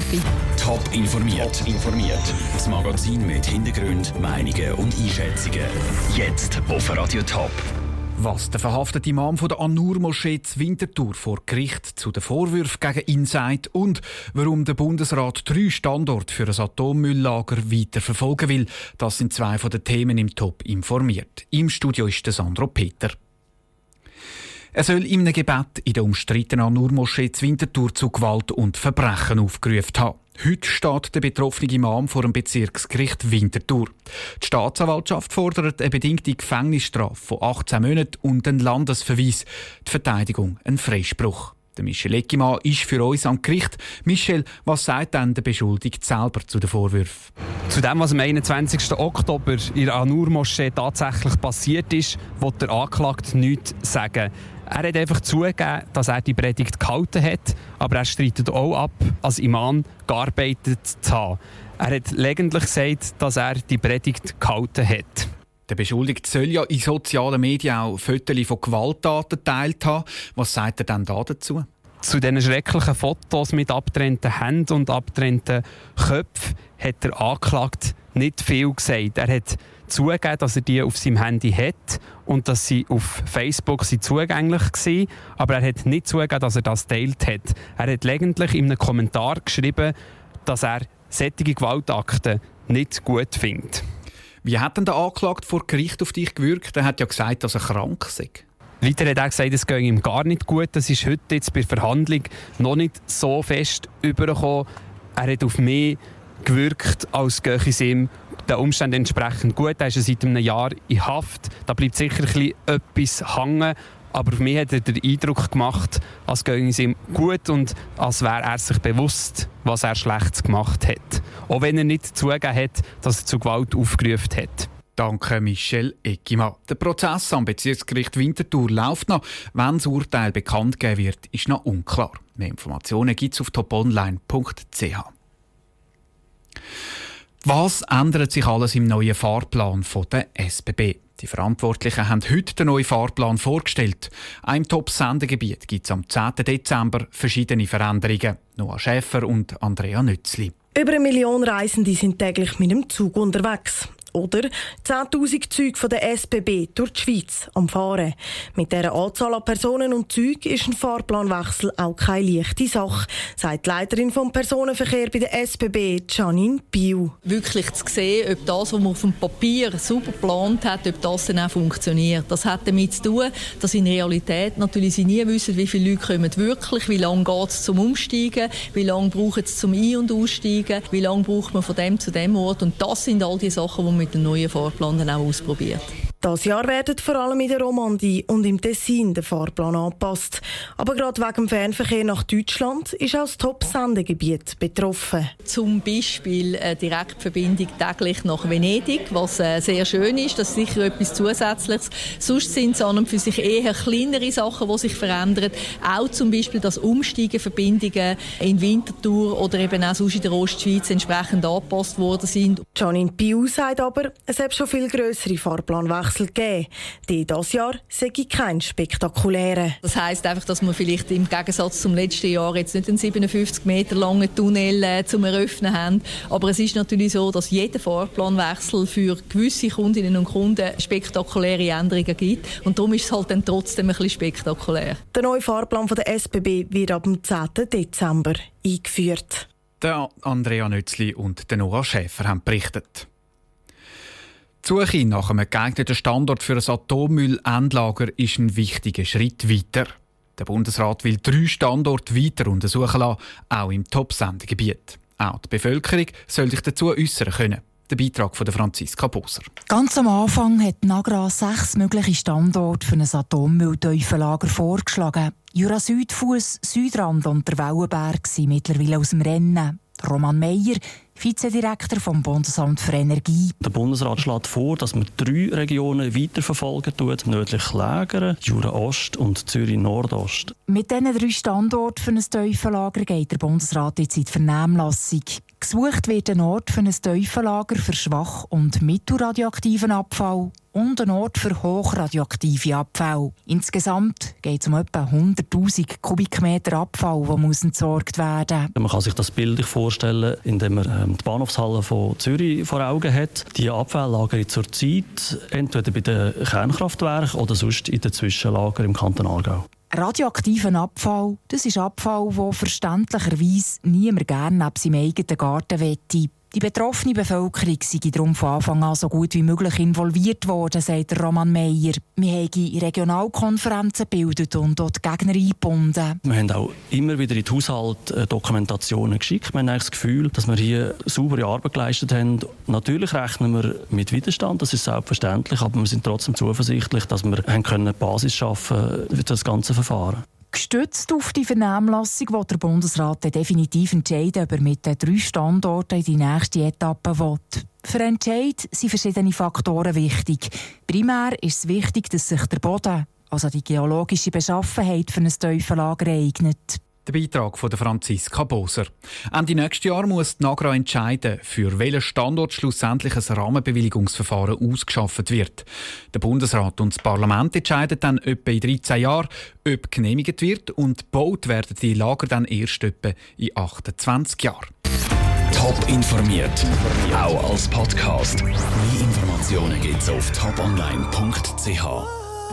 11 Top informiert. Top informiert. Das Magazin mit Hintergrund, Meinungen und Einschätzungen. Jetzt auf Radio Top. Was der verhaftete Imam von der An-Nur-Moschee Winterthur vor Gericht zu den Vorwürfen gegen ihn sagt und warum der Bundesrat drei Standorte für ein Atommülllager weiter verfolgen will, das sind zwei von den Themen im Top informiert. Im Studio ist der Sandro Peter. Er soll einem Gebet in der umstrittenen An-Nur-Moschee Winterthur zu Gewalt und Verbrechen aufgerufen haben. Heute steht der betroffene Imam vor dem Bezirksgericht Winterthur. Die Staatsanwaltschaft fordert eine bedingte Gefängnisstrafe von 18 Monaten und einen Landesverweis. Die Verteidigung einen Freispruch. Der Michel Eckimann ist für uns am Gericht. Michel, was sagt denn der Beschuldigte selber zu den Vorwürfen? Zu dem, was am 21. Oktober in der Anur-Moschee tatsächlich passiert ist, wird der Anklagte nichts sagen. Er hat einfach zugegeben, dass er die Predigt gehalten hat, aber er streitet auch ab, als Imam gearbeitet zu haben. Er hat lediglich gesagt, dass er die Predigt gehalten hat. Der Beschuldigte soll ja in sozialen Medien auch Fotos von Gewalttaten geteilt haben. Was sagt er denn da dazu? Zu diesen schrecklichen Fotos mit abgetrennten Händen und abgetrennten Köpfen hat der Anklagte nicht viel gesagt. Er hat zugegeben, dass er die auf seinem Handy hat und dass sie auf Facebook sie zugänglich waren, aber er hat nicht zugegeben, dass er das teilt hat. Er hat lediglich in einem Kommentar geschrieben, dass er solche Gewaltakte nicht gut findet. Wie hat denn der Anklagte vor Gericht auf dich gewirkt? Er hat ja gesagt, dass er krank sei. Weiter hat er gesagt, es gehe ihm gar nicht gut. Das ist heute jetzt bei der Verhandlung noch nicht so fest übergekommen. Er hat auf mich gewirkt, als gehe es ihm den Umständen entsprechend gut. Er ist seit einem Jahr in Haft. Da bleibt sicher etwas hängen. Aber für mich hat er den Eindruck gemacht, als gehe es ihm gut und als wäre er sich bewusst, was er Schlechtes gemacht hat. Auch wenn er nicht zugegeben hat, dass er zu Gewalt aufgerufen hat. Danke, Michel Eckimann. Der Prozess am Bezirksgericht Winterthur läuft noch. Wenn das Urteil bekannt gegeben wird, ist noch unklar. Mehr Informationen gibt es auf toponline.ch. Was ändert sich alles im neuen Fahrplan von der SBB? Die Verantwortlichen haben heute den neuen Fahrplan vorgestellt. Im Top-Sendegebiet gibt es am 10. Dezember verschiedene Veränderungen. Noah Schäfer und Andrea Nützli. Über eine Million Reisende sind täglich mit dem Zug unterwegs. Oder 10.000 Züge von der SBB durch die Schweiz am Fahren. Mit dieser Anzahl an Personen und Zügen ist ein Fahrplanwechsel auch keine leichte Sache, sagt die Leiterin vom Personenverkehr bei der SBB, Janine Biu. Wirklich zu sehen, ob das, was man auf dem Papier super geplant hat, ob das dann auch funktioniert. Das hat damit zu tun, dass in Realität natürlich sie nie wissen, wie viele Leute kommen wirklich, wie lange geht es zum Umsteigen, wie lange braucht es zum Ein- und Aussteigen, wie lange braucht man von dem zu dem Ort. Und das sind all die Sachen, die mit dem neuen Fahrplan dann auch ausprobiert. Das Jahr werden vor allem in der Romandie und im Tessin der Fahrplan angepasst. Aber gerade wegen dem Fernverkehr nach Deutschland ist auch das Top-Sendegebiet betroffen. Zum Beispiel eine Direktverbindung täglich nach Venedig, was äh, sehr schön ist. Das ist sicher etwas Zusätzliches. Sonst sind es an und für sich eher kleinere Sachen, die sich verändern. Auch zum Beispiel, dass Umsteigeverbindungen in Winterthur oder eben auch sonst in der Ostschweiz entsprechend angepasst worden sind. Janine Piu sagt aber, es hat schon viel grössere Fahrplanwechsel Wechsel gegeben. Die dieses Jahr sei kein spektakulärer. Das heisst einfach, dass man vielleicht im Gegensatz zum letzten Jahr jetzt nicht einen 57 Meter langen Tunnel äh, zum Eröffnen haben. Aber es ist natürlich so, dass jeder Fahrplanwechsel für gewisse Kundinnen und Kunden spektakuläre Änderungen gibt. Und darum ist es halt dann trotzdem ein bisschen spektakulär. Der neue Fahrplan von der SBB wird ab dem 10. Dezember eingeführt. Der Andrea Nützli und der Noah Schäfer haben berichtet. Die Suche nach einem geeigneten Standort für ein Atommüllendlager ist ein wichtiger Schritt weiter. Der Bundesrat will drei Standorte weiter untersuchen lassen, auch im Top-Sendegebiet. Auch die Bevölkerung soll sich dazu äußern können. Der Beitrag von Franziska Boser. Ganz am Anfang hat Nagra sechs mögliche Standorte für ein Atommüllteufellager vorgeschlagen. Jura Südfuss, Südrand und der Wellenberg sind mittlerweile aus dem Rennen. Roman Meyer, Vizedirektor vom Bundesamt für Energie. Der Bundesrat schlägt vor, dass man drei Regionen weiterverfolgen tut: nördlich Lägern, Jura Ost und Zürich Nordost. Mit diesen drei Standorten für ein Teufellager geht der Bundesrat jetzt in die Vernehmlassung. Gesucht wird ein Ort für ein Tiefenlager für schwach- und mittelradioaktiven Abfall und ein Ort für hochradioaktive Abfälle. Insgesamt geht es um etwa 100.000 Kubikmeter Abfall, der muss entsorgt werden Man kann sich das bildlich vorstellen, indem man ähm, die Bahnhofshalle von Zürich vor Augen hat. Die Abfälle lagern zurzeit entweder bei den Kernkraftwerken oder sonst in den Zwischenlagern im Kanton Aargau. Radioaktiven Abfall, das ist Abfall, der verständlicherweise niemand gerne neben seinem eigenen Garten wette. Die betroffene Bevölkerung sei darum von Anfang an so gut wie möglich involviert worden, sagt Roman Meyer. Wir haben Regionalkonferenzen gebildet und dort Gegner eingebunden. Wir haben auch immer wieder in die Haushalt äh, Dokumentationen geschickt. Wir haben das Gefühl, dass wir hier saubere Arbeit geleistet haben. Natürlich rechnen wir mit Widerstand, das ist selbstverständlich, aber wir sind trotzdem zuversichtlich, dass wir eine Basis schaffen für das ganze Verfahren. Gestützt auf die Vernehmlassung will der Bundesrat definitiv entscheiden, ob er mit den drei Standorten in die nächste Etappe will. Für Entscheid sind verschiedene Faktoren wichtig. Primär ist es wichtig, dass sich der Boden, also die geologische Beschaffenheit für ein Teufellager eignet. Der Beitrag von Franziska Boser. Ende nächstes Jahr muss die Nagra entscheiden, für welchen Standort schlussendlich ein Rahmenbewilligungsverfahren ausgeschafft wird. Der Bundesrat und das Parlament entscheiden dann etwa in 13 Jahren, ob genehmigt wird und gebaut werden die Lager dann erst etwa in 28 Jahren. Top informiert, auch als Podcast. Mehr Informationen gibt's auf toponline.ch.